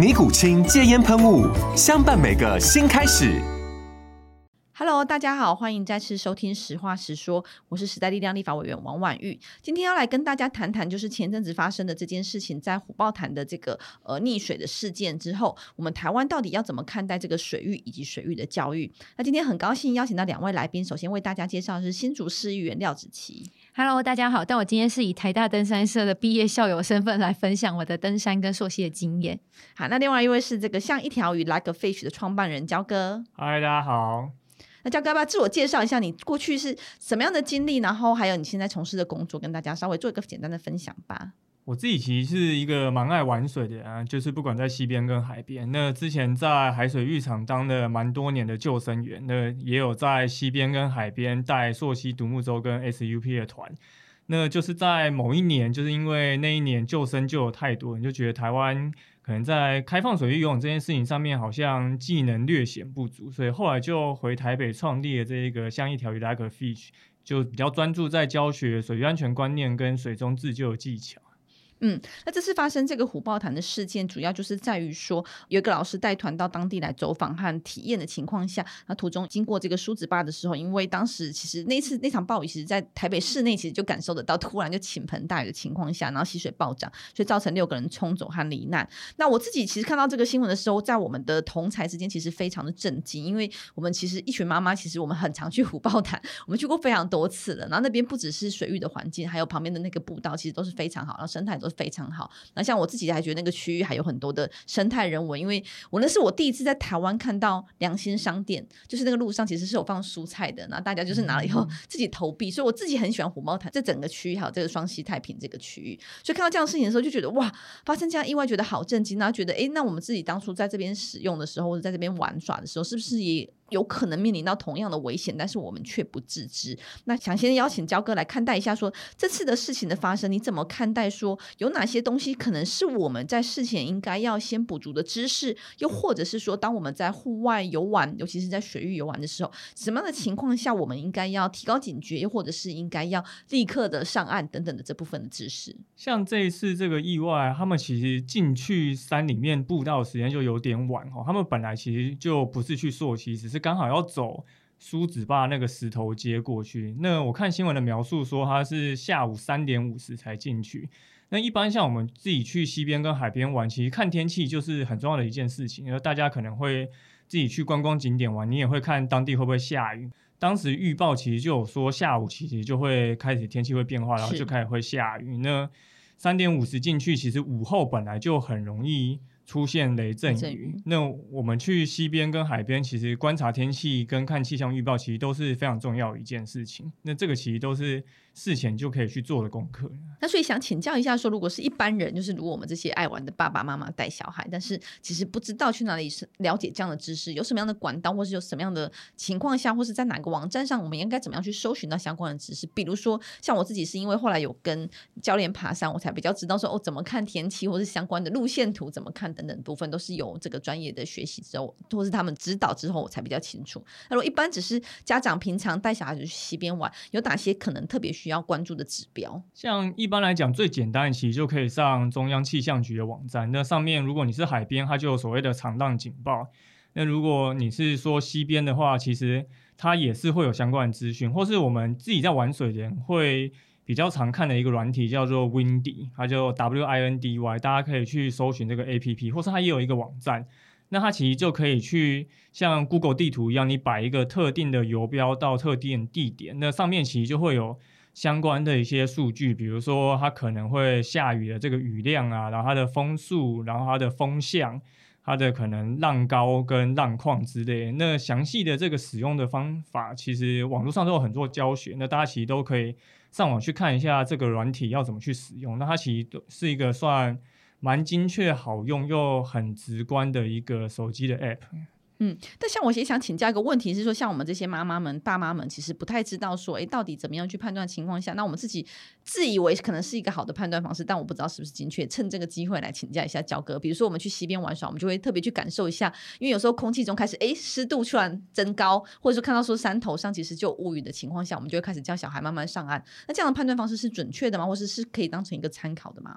尼古清戒烟喷雾，相伴每个新开始。Hello，大家好，欢迎再次收听《实话实说》，我是时代力量立法委员王婉玉。今天要来跟大家谈谈，就是前阵子发生的这件事情，在虎豹潭的这个呃溺水的事件之后，我们台湾到底要怎么看待这个水域以及水域的教育？那今天很高兴邀请到两位来宾，首先为大家介绍的是新竹市议员廖子琪。Hello，大家好，但我今天是以台大登山社的毕业校友身份来分享我的登山跟溯溪的经验。好，那另外一位是这个像一条鱼 Like a Fish 的创办人焦哥。嗨，大家好。那焦哥，要不要自我介绍一下，你过去是什么样的经历，然后还有你现在从事的工作，跟大家稍微做一个简单的分享吧。我自己其实是一个蛮爱玩水的人啊，就是不管在溪边跟海边。那之前在海水浴场当了蛮多年的救生员，那也有在溪边跟海边带溯溪独木舟跟 SUP 的团。那就是在某一年，就是因为那一年救生就有太多人，就觉得台湾。可能在开放水域游泳这件事情上面，好像技能略显不足，所以后来就回台北创立了这一个像一条鱼 Like Fish，就比较专注在教学水域安全观念跟水中自救的技巧。嗯，那这次发生这个虎豹潭的事件，主要就是在于说，有一个老师带团到当地来走访和体验的情况下，那途中经过这个梳子坝的时候，因为当时其实那次那场暴雨，其实在台北市内其实就感受得到，突然就倾盆大雨的情况下，然后溪水暴涨，所以造成六个人冲走和罹难。那我自己其实看到这个新闻的时候，在我们的同侪之间其实非常的震惊，因为我们其实一群妈妈，其实我们很常去虎豹潭，我们去过非常多次了。然后那边不只是水域的环境，还有旁边的那个步道，其实都是非常好，然后生态都是非常好。那像我自己还觉得那个区域还有很多的生态人文，因为我那是我第一次在台湾看到良心商店，就是那个路上其实是有放蔬菜的，然后大家就是拿了以后自己投币，所以我自己很喜欢虎猫潭这整个区域，还有这个双溪太平这个区域，所以看到这样的事情的时候，就觉得哇，发生这样意外，觉得好震惊，然后觉得哎，那我们自己当初在这边使用的时候，或者在这边玩耍的时候，是不是也有可能面临到同样的危险，但是我们却不自知。那想先邀请焦哥来看待一下说，这次的事情的发生，你怎么看待？说有哪些东西可能是我们在事前应该要先补足的知识，又或者是说，当我们在户外游玩，尤其是在水域游玩的时候，什么样的情况下我们应该要提高警觉，又或者是应该要立刻的上岸等等的这部分的知识？像这一次这个意外，他们其实进去山里面步道时间就有点晚哦，他们本来其实就不是去溯溪，只是。刚好要走梳子坝那个石头街过去。那我看新闻的描述说，他是下午三点五十才进去。那一般像我们自己去西边跟海边玩，其实看天气就是很重要的一件事情。因为大家可能会自己去观光景点玩，你也会看当地会不会下雨。当时预报其实就有说下午其实就会开始天气会变化，然后就开始会下雨。那三点五十进去，其实午后本来就很容易。出现雷阵雨，那我们去西边跟海边，其实观察天气跟看气象预报，其实都是非常重要一件事情。那这个其实都是。事前就可以去做的功课。那所以想请教一下，说如果是一般人，就是如果我们这些爱玩的爸爸妈妈带小孩，但是其实不知道去哪里是了解这样的知识，有什么样的管道，或是有什么样的情况下，或是在哪个网站上，我们应该怎么样去搜寻到相关的知识？比如说，像我自己是因为后来有跟教练爬山，我才比较知道说哦，怎么看天气，或是相关的路线图怎么看等等部分，都是有这个专业的学习之后，或是他们指导之后，我才比较清楚。那如果一般只是家长平常带小孩子去溪边玩，有哪些可能特别需要关注的指标，像一般来讲，最简单的其实就可以上中央气象局的网站。那上面如果你是海边，它就有所谓的长浪警报；那如果你是说西边的话，其实它也是会有相关的资讯，或是我们自己在玩水的人会比较常看的一个软体叫做 Windy，它就 W I N D Y，大家可以去搜寻这个 A P P，或是它也有一个网站。那它其实就可以去像 Google 地图一样，你摆一个特定的游标到特定地点，那上面其实就会有相关的一些数据，比如说它可能会下雨的这个雨量啊，然后它的风速，然后它的风向，它的可能浪高跟浪况之类。那详细的这个使用的方法，其实网络上都有很多教学，那大家其实都可以上网去看一下这个软体要怎么去使用。那它其实都是一个算。蛮精确、好用又很直观的一个手机的 App。嗯，但像我也想请教一个问题是说，像我们这些妈妈们、爸妈们，其实不太知道说，哎，到底怎么样去判断情况下，那我们自己自以为可能是一个好的判断方式，但我不知道是不是精确。趁这个机会来请教一下焦哥，比如说我们去溪边玩耍，我们就会特别去感受一下，因为有时候空气中开始哎湿度突然增高，或者说看到说山头上其实就有乌云的情况下，我们就会开始叫小孩慢慢上岸。那这样的判断方式是准确的吗？或是是可以当成一个参考的吗？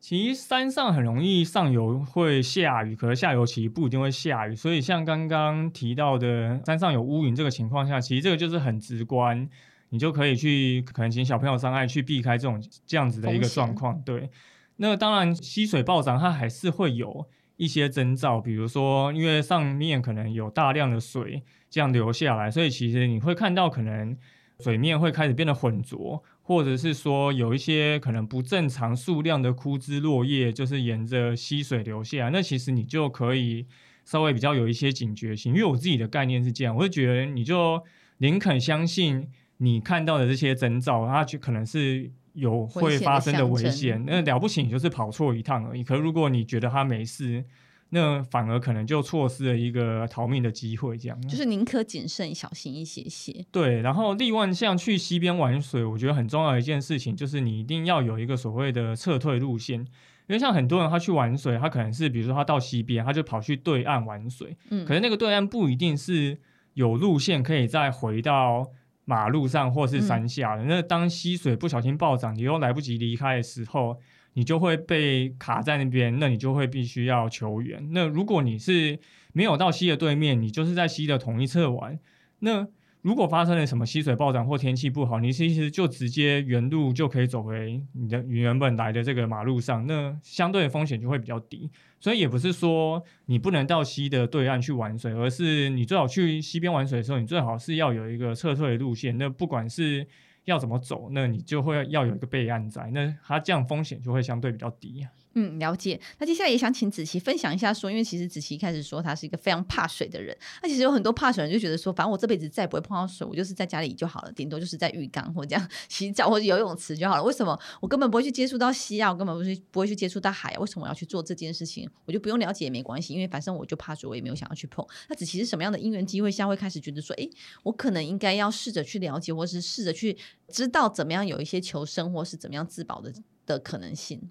其实山上很容易上游会下雨，可是下游其实不一定会下雨，所以像刚刚提到的山上有乌云这个情况下，其实这个就是很直观，你就可以去可能请小朋友上岸去避开这种这样子的一个状况。对，那当然溪水暴涨它还是会有一些征兆，比如说因为上面可能有大量的水这样流下来，所以其实你会看到可能水面会开始变得浑浊。或者是说有一些可能不正常数量的枯枝落叶，就是沿着溪水流下来，那其实你就可以稍微比较有一些警觉性。因为我自己的概念是这样，我会觉得你就宁肯相信你看到的这些征兆，它就可能是有会发生的危险。那了不起，你就是跑错一趟而已。可是如果你觉得它没事。那反而可能就错失了一个逃命的机会，这样就是宁可谨慎小心一些些。对，然后另外像去溪边玩水，我觉得很重要的一件事情就是你一定要有一个所谓的撤退路线，因为像很多人他去玩水，他可能是比如说他到溪边，他就跑去对岸玩水，嗯，可是那个对岸不一定是有路线可以再回到马路上或是山下的。嗯，那当溪水不小心暴涨，你又来不及离开的时候。你就会被卡在那边，那你就会必须要求援。那如果你是没有到溪的对面，你就是在溪的同一侧玩，那如果发生了什么溪水暴涨或天气不好，你其实就直接原路就可以走回你的原本来的这个马路上，那相对的风险就会比较低。所以也不是说你不能到溪的对岸去玩水，而是你最好去溪边玩水的时候，你最好是要有一个撤退路线。那不管是要怎么走，那你就会要有一个备案在，那它这样风险就会相对比较低。嗯，了解。那接下来也想请子琪分享一下，说，因为其实子琪一开始说他是一个非常怕水的人，那其实有很多怕水人就觉得说，反正我这辈子再也不会碰到水，我就是在家里就好了，顶多就是在浴缸或这样洗澡或者游泳池就好了。为什么我根本不会去接触到溪啊？我根本不是不会去接触到海啊？为什么我要去做这件事情？我就不用了解也没关系，因为反正我就怕水，我也没有想要去碰。那子琪是什么样的因缘机会下会开始觉得说，诶，我可能应该要试着去了解，或是试着去知道怎么样有一些求生或是怎么样自保的的可能性？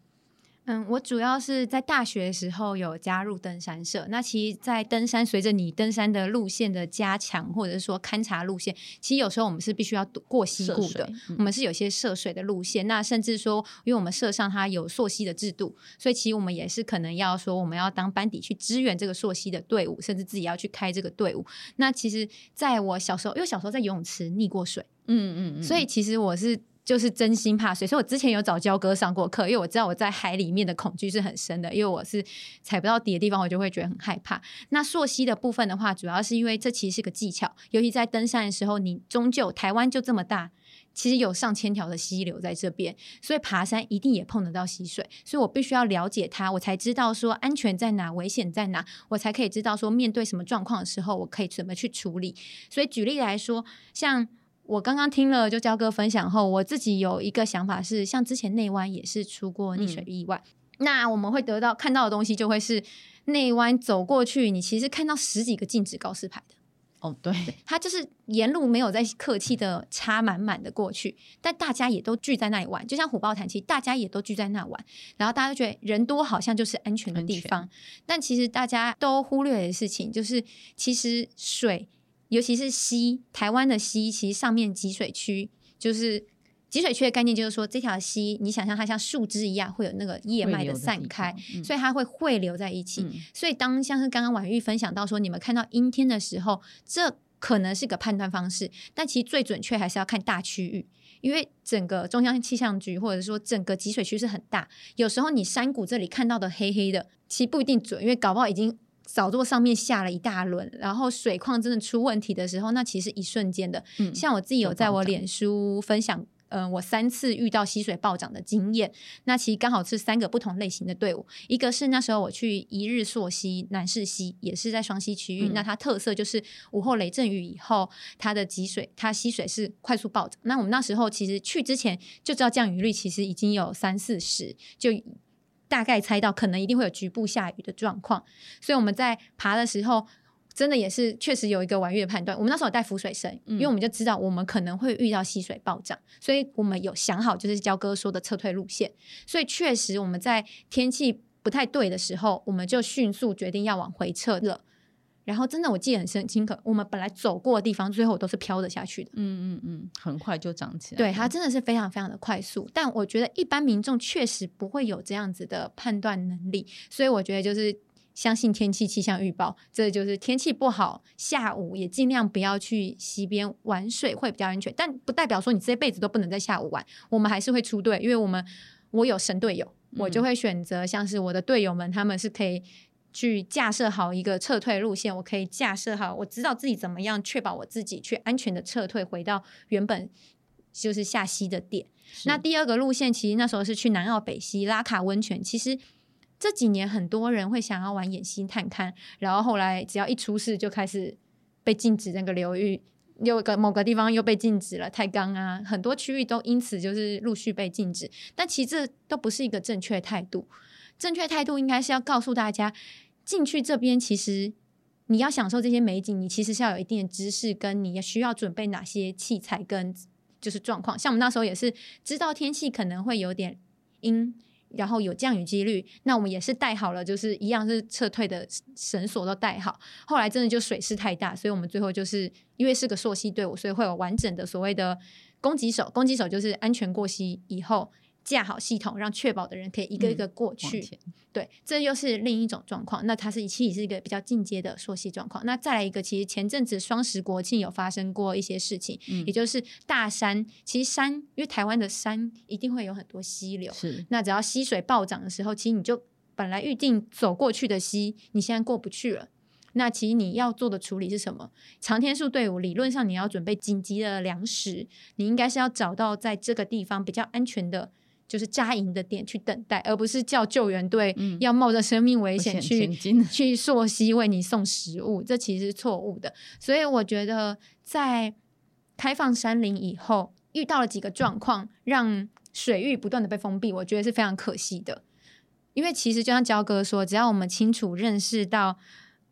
嗯，我主要是在大学的时候有加入登山社。那其实，在登山，随着你登山的路线的加强，或者是说勘察路线，其实有时候我们是必须要过溪谷的。嗯、我们是有些涉水的路线，那甚至说，因为我们社上它有溯溪的制度，所以其实我们也是可能要说，我们要当班底去支援这个溯溪的队伍，甚至自己要去开这个队伍。那其实，在我小时候，因为小时候在游泳池溺过水，嗯嗯嗯，所以其实我是。就是真心怕水，所以我之前有找焦哥上过课，因为我知道我在海里面的恐惧是很深的，因为我是踩不到底的地方，我就会觉得很害怕。那溯溪的部分的话，主要是因为这其实是个技巧，尤其在登山的时候，你终究台湾就这么大，其实有上千条的溪流在这边，所以爬山一定也碰得到溪水，所以我必须要了解它，我才知道说安全在哪，危险在哪，我才可以知道说面对什么状况的时候，我可以怎么去处理。所以举例来说，像。我刚刚听了就焦哥分享后，我自己有一个想法是，像之前内湾也是出过溺水意外，嗯、那我们会得到看到的东西就会是内湾走过去，你其实看到十几个禁止告示牌的。哦，对，他就是沿路没有在客气的插满满的过去，但大家也都聚在那里玩，就像虎豹潭，其实大家也都聚在那玩，然后大家都觉得人多好像就是安全的地方，但其实大家都忽略的事情就是，其实水。尤其是溪，台湾的溪其实上面集水区，就是集水区的概念，就是说这条溪，你想象它像树枝一样，会有那个叶脉的散开，嗯、所以它会汇流在一起。嗯、所以当像是刚刚婉玉分享到说，你们看到阴天的时候，这可能是个判断方式，但其实最准确还是要看大区域，因为整个中央气象局或者说整个集水区是很大，有时候你山谷这里看到的黑黑的，其实不一定准，因为搞不好已经。宝座上面下了一大轮，然后水况真的出问题的时候，那其实一瞬间的。嗯，像我自己有在我脸书分享。嗯、呃，我三次遇到溪水暴涨的经验，那其实刚好是三个不同类型的队伍。一个是那时候我去一日溯溪南势溪，也是在双溪区域，嗯、那它特色就是午后雷阵雨以后，它的积水，它溪水是快速暴涨。那我们那时候其实去之前就知道降雨率其实已经有三四十，就大概猜到可能一定会有局部下雨的状况，所以我们在爬的时候。真的也是确实有一个婉月的判断。我们那时候有带浮水绳，嗯、因为我们就知道我们可能会遇到溪水暴涨，所以我们有想好就是焦哥说的撤退路线。所以确实我们在天气不太对的时候，我们就迅速决定要往回撤了。然后真的我记得很深清楚，我们本来走过的地方，最后都是飘着下去的。嗯嗯嗯，很快就涨起来。对，它真的是非常非常的快速。但我觉得一般民众确实不会有这样子的判断能力，所以我觉得就是。相信天气气象预报，这就是天气不好，下午也尽量不要去溪边玩水，会比较安全。但不代表说你这辈子都不能在下午玩，我们还是会出队，因为我们我有神队友，嗯、我就会选择像是我的队友们，他们是可以去架设好一个撤退路线，我可以架设好，我知道自己怎么样确保我自己去安全的撤退，回到原本就是下溪的点。那第二个路线，其实那时候是去南澳北溪拉卡温泉，其实。这几年很多人会想要玩野溪探勘，然后后来只要一出事就开始被禁止那个流域，有个某个地方又被禁止了，太钢啊，很多区域都因此就是陆续被禁止。但其实这都不是一个正确态度，正确态度应该是要告诉大家，进去这边其实你要享受这些美景，你其实是要有一定的知识，跟你需要准备哪些器材跟就是状况。像我们那时候也是知道天气可能会有点阴。然后有降雨几率，那我们也是带好了，就是一样是撤退的绳索都带好。后来真的就水势太大，所以我们最后就是因为是个溯溪队伍，所以会有完整的所谓的攻击手。攻击手就是安全过溪以后。架好系统，让确保的人可以一个一个过去。嗯、对，这又是另一种状况。那它是其实是一个比较进阶的缩溪状况。那再来一个，其实前阵子双十国庆有发生过一些事情，嗯、也就是大山。其实山，因为台湾的山一定会有很多溪流，是。那只要溪水暴涨的时候，其实你就本来预定走过去的溪，你现在过不去了。那其实你要做的处理是什么？长天数队伍理论上你要准备紧急的粮食，你应该是要找到在这个地方比较安全的。就是扎营的点去等待，而不是叫救援队要冒着生命危险去、嗯、去溯溪为你送食物，这其实是错误的。所以我觉得在开放山林以后，遇到了几个状况，让水域不断的被封闭，我觉得是非常可惜的。因为其实就像焦哥说，只要我们清楚认识到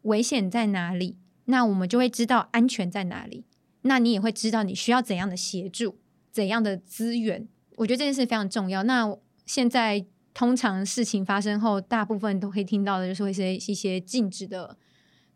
危险在哪里，那我们就会知道安全在哪里，那你也会知道你需要怎样的协助，怎样的资源。我觉得这件事非常重要。那现在通常事情发生后，大部分都可以听到的就是会是一些禁止的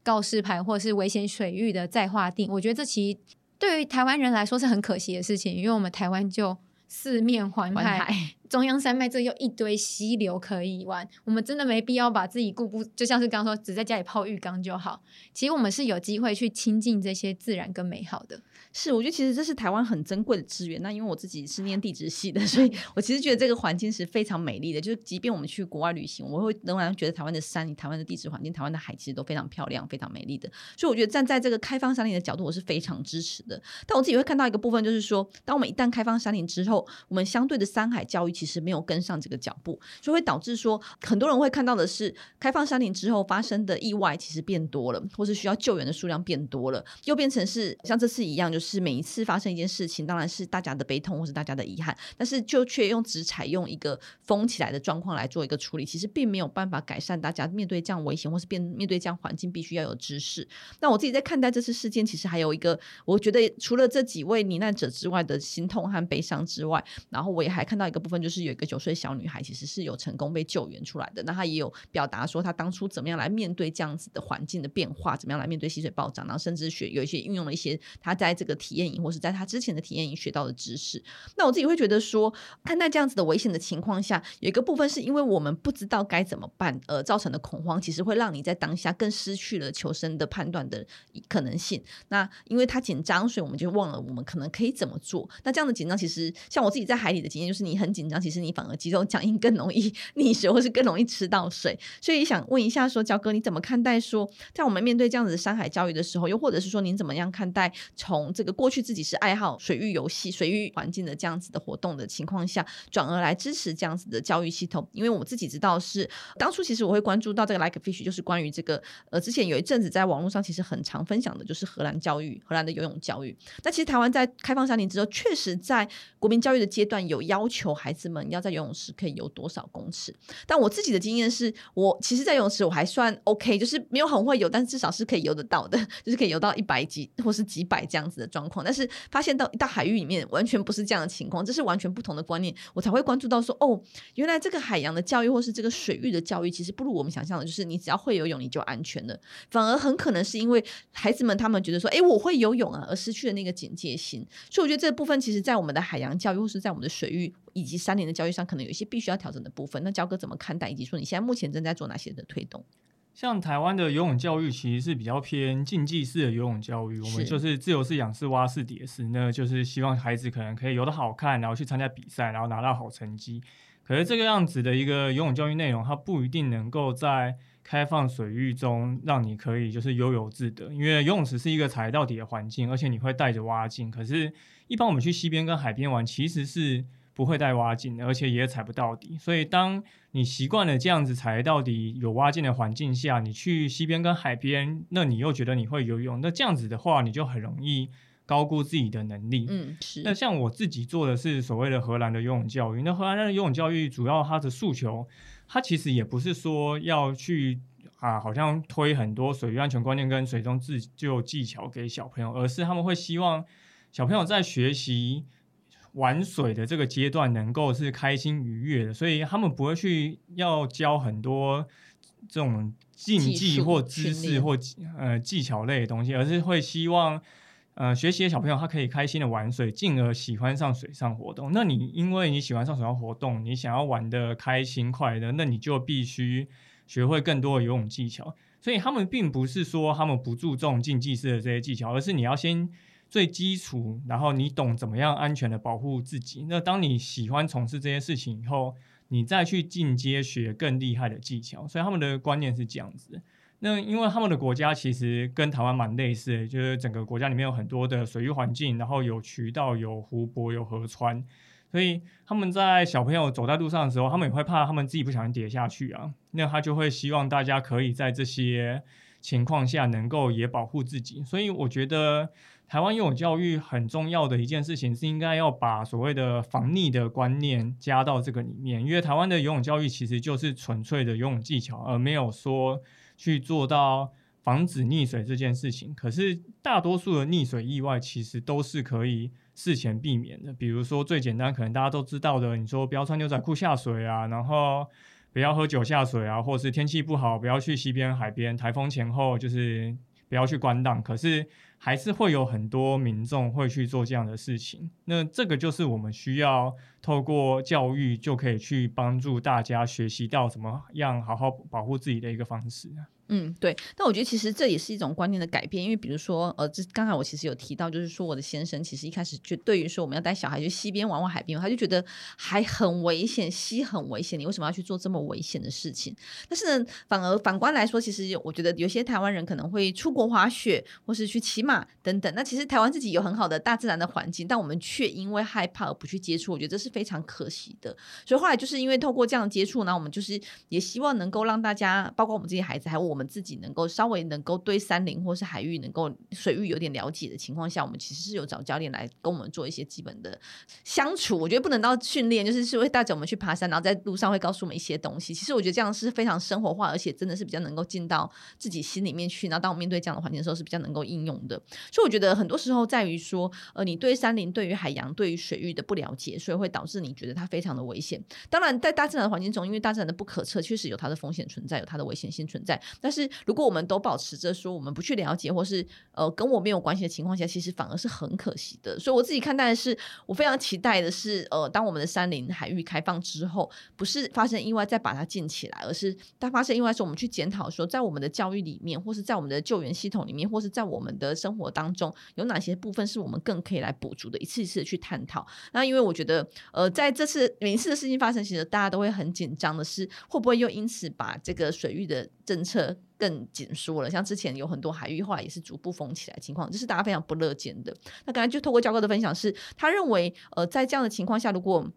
告示牌，或者是危险水域的再划定。我觉得这其实对于台湾人来说是很可惜的事情，因为我们台湾就四面环海。环海中央山脉这又一堆溪流可以玩，我们真的没必要把自己固步，就像是刚刚说，只在家里泡浴缸就好。其实我们是有机会去亲近这些自然跟美好的。是，我觉得其实这是台湾很珍贵的资源。那因为我自己是念地质系的，所以我其实觉得这个环境是非常美丽的。就是即便我们去国外旅行，我会仍然觉得台湾的山、台湾的地质环境、台湾的海其实都非常漂亮、非常美丽的。所以我觉得站在这个开放山林的角度，我是非常支持的。但我自己会看到一个部分，就是说，当我们一旦开放山林之后，我们相对的山海教育。其实没有跟上这个脚步，就会导致说很多人会看到的是开放山林之后发生的意外其实变多了，或是需要救援的数量变多了，又变成是像这次一样，就是每一次发生一件事情，当然是大家的悲痛或是大家的遗憾，但是就却用只采用一个封起来的状况来做一个处理，其实并没有办法改善大家面对这样危险或是面面对这样环境必须要有知识。那我自己在看待这次事件，其实还有一个，我觉得除了这几位罹难者之外的心痛和悲伤之外，然后我也还看到一个部分，就是有一个九岁小。女孩其实是有成功被救援出来的，那她也有表达说她当初怎么样来面对这样子的环境的变化，怎么样来面对溪水暴涨，然后甚至学有一些运用了一些她在这个体验营或是在他之前的体验营学到的知识。那我自己会觉得说，看待这样子的危险的情况下，有一个部分是因为我们不知道该怎么办而造成的恐慌，其实会让你在当下更失去了求生的判断的可能性。那因为他紧张，所以我们就忘了我们可能可以怎么做。那这样的紧张，其实像我自己在海里的经验，就是你很紧张，其实你反而肌肉僵硬更容易 溺水，或是更容易吃到水。所以想问一下说，说焦哥你怎么看待说，在我们面对这样子的山海教育的时候，又或者是说您怎么样看待从这个过去自己是爱好水域游戏、水域环境的这样子的活动的情况下，转而来支持这样子的教育系统？因为我自己知道是当初其实我会关注到这个 Like Fish，就是关于这个呃之前有一阵子在网络上其实很常分享的就是荷兰教育、荷兰的游泳教育。那其实台湾在开放三年之后，确实在国民教育的阶段有要求孩子们要在游泳池可以游多少公尺。但我自己的经验是，我其实，在游泳池我还算 OK，就是没有很会游，但至少是可以游得到的，就是可以游到一百几或是几百这样子的状况。但是发现到一到海域里面，完全不是这样的情况，这是完全不同的观念，我才会关注到说，哦，原来这个海洋的教育或是这个水域的教育，其实不如我们想象的，就是你只要会游泳你就安全了，反而很可能是因为孩子们他们觉得说，哎，我会游泳啊，而失去了那个警戒心。所以我觉得这部分其实，在我们的海洋教育或是在我们的水域以及三年的教育上，可能有一些必须要调整的部分。那焦哥怎么看待？以及说你现在目前正在做哪些的推动？像台湾的游泳教育其实是比较偏竞技式的游泳教育，我们就是自由式、仰式、蛙式、蝶式，那就是希望孩子可能可以游得好看，然后去参加比赛，然后拿到好成绩。可是这个样子的一个游泳教育内容，它不一定能够在开放水域中让你可以就是悠游自得，因为游泳池是一个踩到底的环境，而且你会带着蛙镜。可是，一般我们去溪边跟海边玩，其实是不会带挖镜的，而且也踩不到底。所以，当你习惯了这样子踩到底有挖镜的环境下，你去溪边跟海边，那你又觉得你会游泳，那这样子的话，你就很容易。高估自己的能力，嗯，是。那像我自己做的是所谓的荷兰的游泳教育。那荷兰的游泳教育主要它的诉求，它其实也不是说要去啊，好像推很多水域安全观念跟水中自救技巧给小朋友，而是他们会希望小朋友在学习玩水的这个阶段能够是开心愉悦的，所以他们不会去要教很多这种竞技或知识或呃技巧类的东西，而是会希望。呃，学习的小朋友他可以开心的玩水，进而喜欢上水上活动。那你因为你喜欢上水上活动，你想要玩的开心快乐，那你就必须学会更多的游泳技巧。所以他们并不是说他们不注重竞技式的这些技巧，而是你要先最基础，然后你懂怎么样安全的保护自己。那当你喜欢从事这些事情以后，你再去进阶学更厉害的技巧。所以他们的观念是这样子。那因为他们的国家其实跟台湾蛮类似的，就是整个国家里面有很多的水域环境，然后有渠道、有湖泊、有河川，所以他们在小朋友走在路上的时候，他们也会怕他们自己不小心跌下去啊。那他就会希望大家可以在这些情况下能够也保护自己。所以我觉得台湾游泳教育很重要的一件事情是应该要把所谓的防溺的观念加到这个里面，因为台湾的游泳教育其实就是纯粹的游泳技巧，而没有说。去做到防止溺水这件事情，可是大多数的溺水意外其实都是可以事前避免的。比如说最简单，可能大家都知道的，你说不要穿牛仔裤下水啊，然后不要喝酒下水啊，或是天气不好不要去溪边、海边，台风前后就是不要去关档。可是还是会有很多民众会去做这样的事情。那这个就是我们需要透过教育就可以去帮助大家学习到怎么样好好保护自己的一个方式。嗯，对，但我觉得其实这也是一种观念的改变，因为比如说，呃，这刚才我其实有提到，就是说我的先生其实一开始就对于说我们要带小孩去溪边玩玩海边，他就觉得还很危险，溪很危险，你为什么要去做这么危险的事情？但是呢，反而反观来说，其实我觉得有些台湾人可能会出国滑雪，或是去骑马等等。那其实台湾自己有很好的大自然的环境，但我们却因为害怕而不去接触，我觉得这是非常可惜的。所以后来就是因为透过这样的接触，呢我们就是也希望能够让大家，包括我们这些孩子，还有我们。们自己能够稍微能够对山林或是海域能够水域有点了解的情况下，我们其实是有找教练来跟我们做一些基本的相处。我觉得不能到训练，就是是会带着我们去爬山，然后在路上会告诉我们一些东西。其实我觉得这样是非常生活化，而且真的是比较能够进到自己心里面去。然后当我面对这样的环境的时候，是比较能够应用的。所以我觉得很多时候在于说，呃，你对山林、对于海洋、对于水域的不了解，所以会导致你觉得它非常的危险。当然，在大自然的环境中，因为大自然的不可测，确实有它的风险存在，有它的危险性存在。但但是如果我们都保持着说我们不去了解，或是呃跟我没有关系的情况下，其实反而是很可惜的。所以我自己看待的是，我非常期待的是，呃，当我们的山林海域开放之后，不是发生意外再把它建起来，而是当发生意外的时候，我们去检讨说，在我们的教育里面，或是在我们的救援系统里面，或是在我们的生活当中，有哪些部分是我们更可以来补足的，一次一次的去探讨。那因为我觉得，呃，在这次每一次的事情发生，其实大家都会很紧张的是，会不会又因此把这个水域的政策更紧缩了？像之前有很多海域后来也是逐步封起来的情况，这是大家非常不乐见的。那刚才就透过教哥的分享是，他认为，呃，在这样的情况下，如果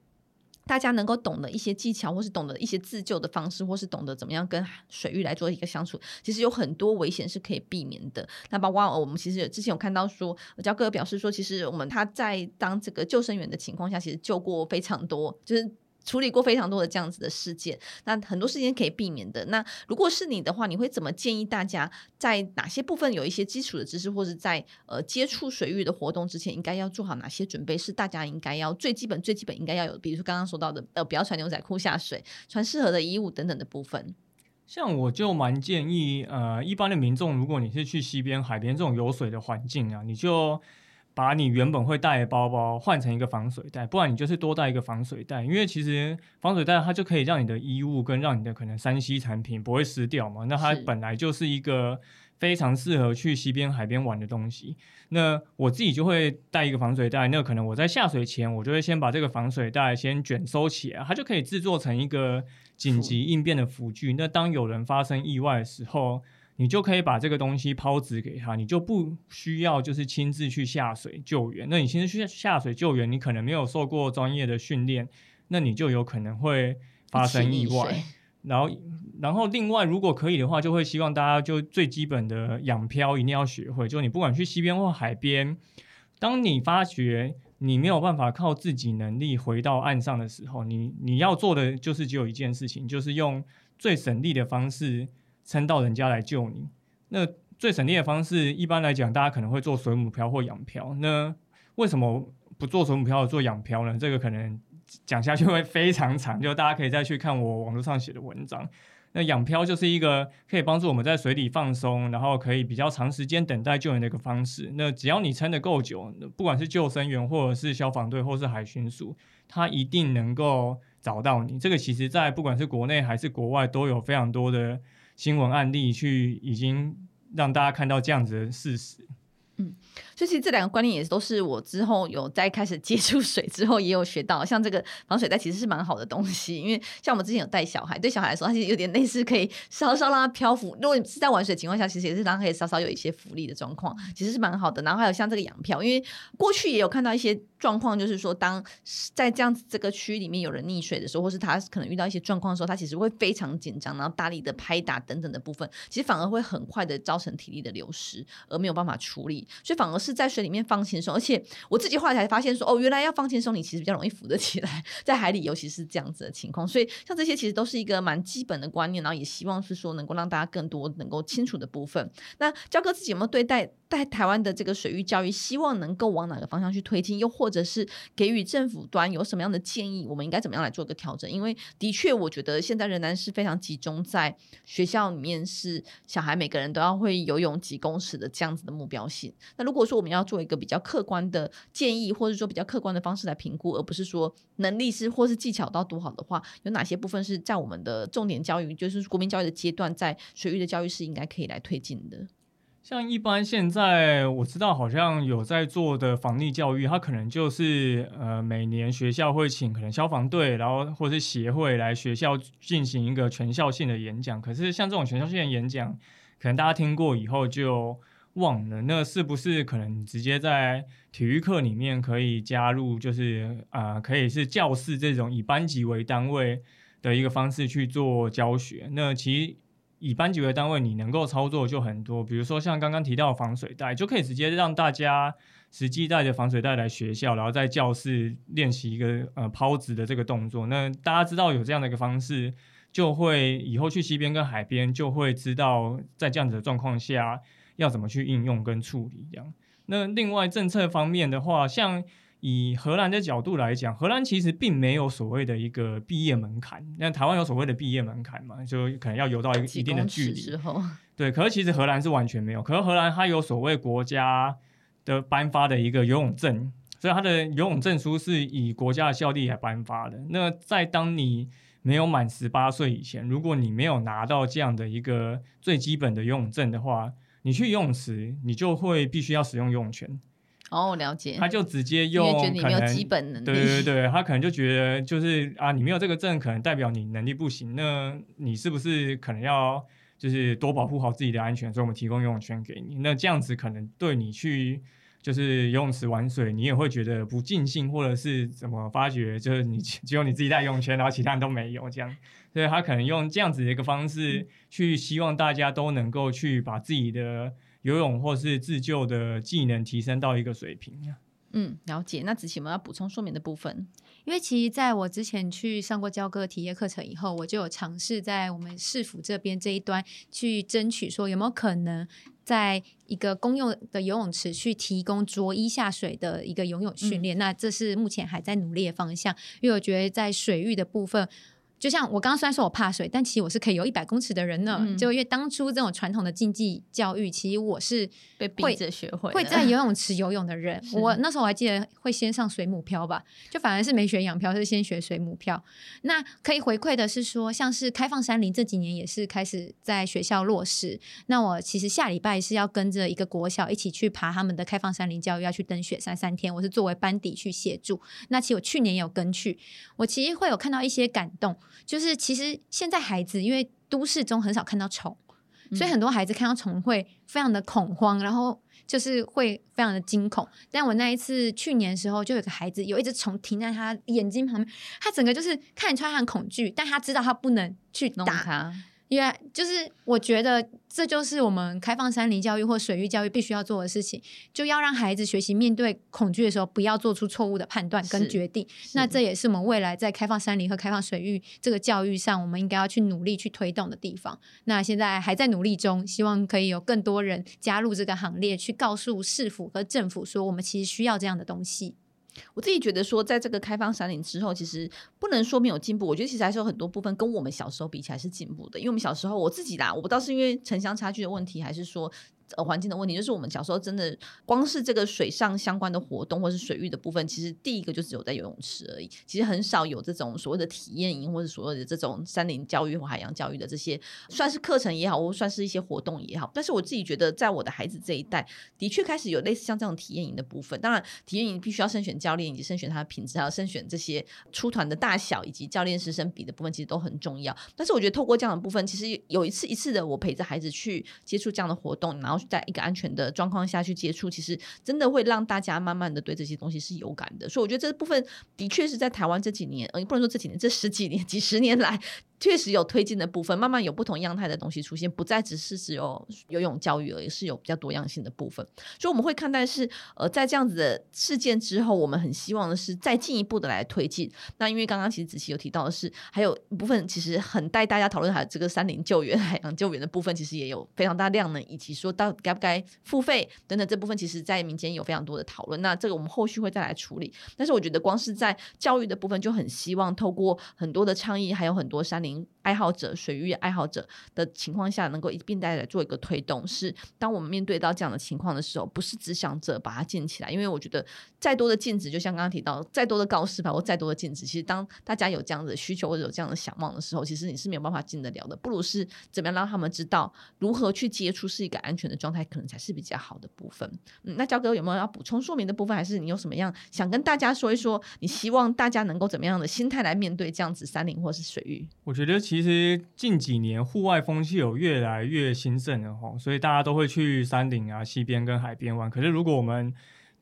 大家能够懂得一些技巧，或是懂得一些自救的方式，或是懂得怎么样跟水域来做一个相处，其实有很多危险是可以避免的。那包括我们其实之前有看到说，教哥表示说，其实我们他在当这个救生员的情况下，其实救过非常多，就是。处理过非常多的这样子的事件，那很多事情可以避免的。那如果是你的话，你会怎么建议大家在哪些部分有一些基础的知识，或者在呃接触水域的活动之前，应该要做好哪些准备？是大家应该要最基本、最基本应该要有，比如说刚刚说到的，呃，不要穿牛仔裤下水，穿适合的衣物等等的部分。像我就蛮建议，呃，一般的民众，如果你是去西边、海边这种有水的环境啊，你就。把你原本会带的包包换成一个防水袋，不然你就是多带一个防水袋，因为其实防水袋它就可以让你的衣物跟让你的可能三 C 产品不会湿掉嘛。那它本来就是一个非常适合去西边海边玩的东西。那我自己就会带一个防水袋，那可能我在下水前，我就会先把这个防水袋先卷收起来，它就可以制作成一个紧急应变的辅具。那当有人发生意外的时候，你就可以把这个东西抛掷给他，你就不需要就是亲自去下水救援。那你亲自去下水救援，你可能没有受过专业的训练，那你就有可能会发生意外。然后，然后另外，如果可以的话，就会希望大家就最基本的养漂一定要学会。就你不管去溪边或海边，当你发觉你没有办法靠自己能力回到岸上的时候，你你要做的就是只有一件事情，就是用最省力的方式。撑到人家来救你，那最省力的方式，一般来讲，大家可能会做水母漂或养漂。那为什么不做水母漂做养漂呢？这个可能讲下去会非常长，就大家可以再去看我网络上写的文章。那养漂就是一个可以帮助我们在水里放松，然后可以比较长时间等待救援的一个方式。那只要你撑得够久，不管是救生员或者是消防队或是海巡署，他一定能够找到你。这个其实在不管是国内还是国外都有非常多的。新闻案例去已经让大家看到这样子的事实。嗯。所以其实这两个观念也都是我之后有在开始接触水之后也有学到，像这个防水袋其实是蛮好的东西，因为像我们之前有带小孩，对小孩来说，它其实有点类似可以稍稍让它漂浮。如果你是在玩水的情况下，其实也是让它可以稍稍有一些浮力的状况，其实是蛮好的。然后还有像这个仰漂，因为过去也有看到一些状况，就是说当在这样子这个区域里面有人溺水的时候，或是他可能遇到一些状况的时候，他其实会非常紧张，然后大力的拍打等等的部分，其实反而会很快的造成体力的流失，而没有办法处理。所以反而是在水里面放轻松，而且我自己后来才发现说，哦，原来要放轻松，你其实比较容易浮得起来，在海里尤其是这样子的情况。所以像这些其实都是一个蛮基本的观念，然后也希望是说能够让大家更多能够清楚的部分。那教哥自己有没有对待在台湾的这个水域教育，希望能够往哪个方向去推进，又或者是给予政府端有什么样的建议，我们应该怎么样来做个调整？因为的确，我觉得现在仍然是非常集中在学校里面，是小孩每个人都要会游泳几公尺的这样子的目标性。那如果说我们要做一个比较客观的建议，或者说比较客观的方式来评估，而不是说能力是或是技巧到多好的话，有哪些部分是在我们的重点教育，就是国民教育的阶段，在水域的教育是应该可以来推进的？像一般现在我知道好像有在做的防溺教育，它可能就是呃每年学校会请可能消防队，然后或是协会来学校进行一个全校性的演讲。可是像这种全校性的演讲，可能大家听过以后就忘了。那是不是可能直接在体育课里面可以加入，就是啊、可以是教室这种以班级为单位的一个方式去做教学？那其实。以班级为单位，你能够操作就很多，比如说像刚刚提到的防水袋，就可以直接让大家实际带着防水袋来学校，然后在教室练习一个呃抛掷的这个动作。那大家知道有这样的一个方式，就会以后去溪边跟海边就会知道在这样子的状况下要怎么去应用跟处理这样。那另外政策方面的话，像。以荷兰的角度来讲，荷兰其实并没有所谓的一个毕业门槛。那台湾有所谓的毕业门槛嘛？就可能要游到一个一定的距离对。可是其实荷兰是完全没有。可是荷兰它有所谓国家的颁发的一个游泳证，所以它的游泳证书是以国家的效力来颁发的。那在当你没有满十八岁以前，如果你没有拿到这样的一个最基本的游泳证的话，你去游泳池，你就会必须要使用游泳圈。哦，我了解。他就直接用，觉得你没有基本能力。对对对，他可能就觉得就是啊，你没有这个证，可能代表你能力不行。那你是不是可能要就是多保护好自己的安全？所以我们提供游泳圈给你。那这样子可能对你去就是游泳池玩水，你也会觉得不尽兴，或者是怎么发觉，就是你 只有你自己带游泳圈，然后其他人都没有这样。所以他可能用这样子的一个方式去希望大家都能够去把自己的。游泳或是自救的技能提升到一个水平。嗯，了解。那子琪，我们要补充说明的部分，因为其实在我之前去上过教哥体验课程以后，我就有尝试在我们市府这边这一端去争取，说有没有可能在一个公用的游泳池去提供着衣下水的一个游泳训练。嗯。那这是目前还在努力的方向，因为我觉得在水域的部分。就像我刚刚虽然说我怕水，但其实我是可以游一百公尺的人呢。嗯、就因为当初这种传统的竞技教育，其实我是被逼着学会，会在 游泳池游泳的人。我那时候我还记得会先上水母漂吧，就反而是没学仰漂，是先学水母漂。那可以回馈的是说，像是开放山林这几年也是开始在学校落实。那我其实下礼拜是要跟着一个国小一起去爬他们的开放山林教育，要去登雪山三天。我是作为班底去协助。那其实我去年也有跟去，我其实会有看到一些感动。就是其实现在孩子因为都市中很少看到虫，嗯、所以很多孩子看到虫会非常的恐慌，然后就是会非常的惊恐。但我那一次去年的时候，就有个孩子有一只虫停在他眼睛旁边，他整个就是看得出他很恐惧，但他知道他不能去打他。因为就是我觉得这就是我们开放山林教育或水域教育必须要做的事情，就要让孩子学习面对恐惧的时候，不要做出错误的判断跟决定。那这也是我们未来在开放山林和开放水域这个教育上，我们应该要去努力去推动的地方。那现在还在努力中，希望可以有更多人加入这个行列，去告诉市府和政府说，我们其实需要这样的东西。我自己觉得说，在这个开放山林之后，其实不能说没有进步。我觉得其实还是有很多部分跟我们小时候比起来是进步的。因为我们小时候，我自己啦，我不知道是因为城乡差距的问题，还是说。呃，环境的问题就是我们小时候真的光是这个水上相关的活动或是水域的部分，其实第一个就只有在游泳池而已。其实很少有这种所谓的体验营或者所谓的这种山林教育或海洋教育的这些，算是课程也好，或算是一些活动也好。但是我自己觉得，在我的孩子这一代，的确开始有类似像这种体验营的部分。当然，体验营必须要慎选教练，以及慎选他的品质，还有慎选这些出团的大小以及教练师生比的部分，其实都很重要。但是我觉得透过这样的部分，其实有一次一次的我陪着孩子去接触这样的活动，然后在一个安全的状况下去接触，其实真的会让大家慢慢的对这些东西是有感的。所以我觉得这部分的确是在台湾这几年，呃，不能说这几年，这十几年、几十年来。确实有推进的部分，慢慢有不同样态的东西出现，不再只是只有游泳教育而已，是有比较多样性的部分。所以我们会看待是，呃，在这样子的事件之后，我们很希望的是再进一步的来推进。那因为刚刚其实子琪有提到的是，还有一部分其实很带大家讨论还有这个山林救援、海洋救援的部分，其实也有非常大量能，以及说到该不该付费等等这部分，其实在民间有非常多的讨论。那这个我们后续会再来处理。但是我觉得光是在教育的部分，就很希望透过很多的倡议，还有很多山林。爱好者、水域爱好者的情况下，能够一并带来做一个推动。是当我们面对到这样的情况的时候，不是只想着把它建起来，因为我觉得再多的禁止，就像刚刚提到，再多的告示牌或再多的禁止，其实当大家有这样的需求或者有这样的想望的时候，其实你是没有办法禁得了的。不如是怎么样让他们知道如何去接触是一个安全的状态，可能才是比较好的部分。嗯，那焦哥有没有要补充说明的部分，还是你有什么样想跟大家说一说？你希望大家能够怎么样的心态来面对这样子山林或是水域？我觉得。其实近几年户外风气有越来越兴盛了哈，所以大家都会去山顶啊、溪边跟海边玩。可是如果我们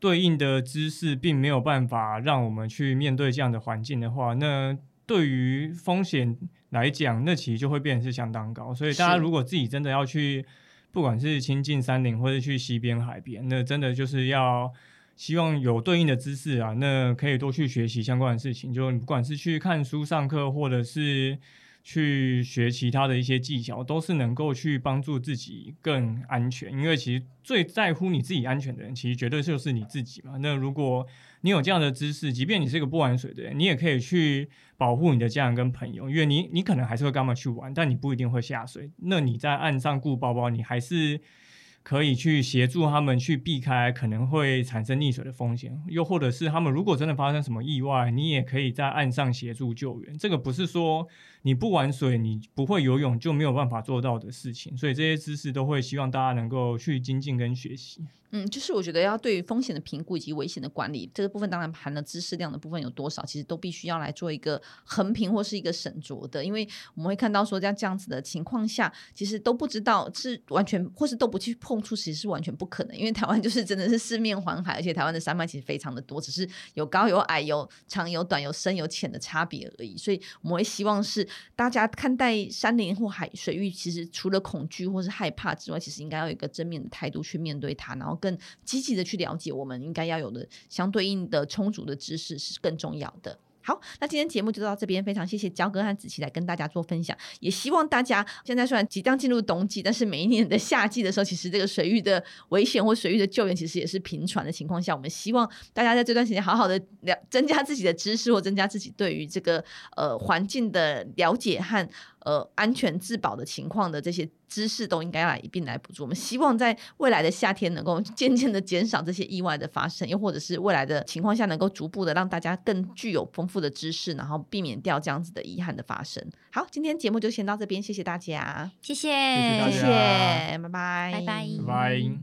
对应的知识并没有办法让我们去面对这样的环境的话，那对于风险来讲，那其实就会变得是相当高。所以大家如果自己真的要去，不管是亲近山顶或者去溪边、海边，那真的就是要希望有对应的知识啊，那可以多去学习相关的事情。就不管是去看书上课，或者是去学其他的一些技巧，都是能够去帮助自己更安全。因为其实最在乎你自己安全的人，其实绝对就是你自己嘛。那如果你有这样的知识，即便你是一个不玩水的人，你也可以去保护你的家人跟朋友，因为你你可能还是会跟他们去玩，但你不一定会下水。那你在岸上顾包包，你还是。可以去协助他们去避开可能会产生溺水的风险，又或者是他们如果真的发生什么意外，你也可以在岸上协助救援。这个不是说你不玩水，你不会游泳就没有办法做到的事情。所以这些知识都会希望大家能够去精进跟学习。嗯，就是我觉得要对于风险的评估以及危险的管理这个部分，当然含了知识量的部分有多少，其实都必须要来做一个横评或是一个审酌的。因为我们会看到说，在这样子的情况下，其实都不知道是完全或是都不去碰触，其实是完全不可能。因为台湾就是真的是四面环海，而且台湾的山脉其实非常的多，只是有高有矮、有长有短、有深有浅的差别而已。所以我们会希望是大家看待山林或海水域，其实除了恐惧或是害怕之外，其实应该要有一个正面的态度去面对它，然后。更积极的去了解，我们应该要有的相对应的充足的知识是更重要的。好，那今天节目就到这边，非常谢谢焦哥和子琪来跟大家做分享，也希望大家现在虽然即将进入冬季，但是每一年的夏季的时候，其实这个水域的危险或水域的救援其实也是频传的情况下，我们希望大家在这段时间好好的了增加自己的知识或增加自己对于这个呃环境的了解和。呃，安全自保的情况的这些知识都应该来一并来补助。我们希望在未来的夏天能够渐渐的减少这些意外的发生，又或者是未来的情况下能够逐步的让大家更具有丰富的知识，然后避免掉这样子的遗憾的发生。好，今天节目就先到这边，谢谢大家，谢谢，谢谢大家，谢谢，拜拜，拜拜，拜拜。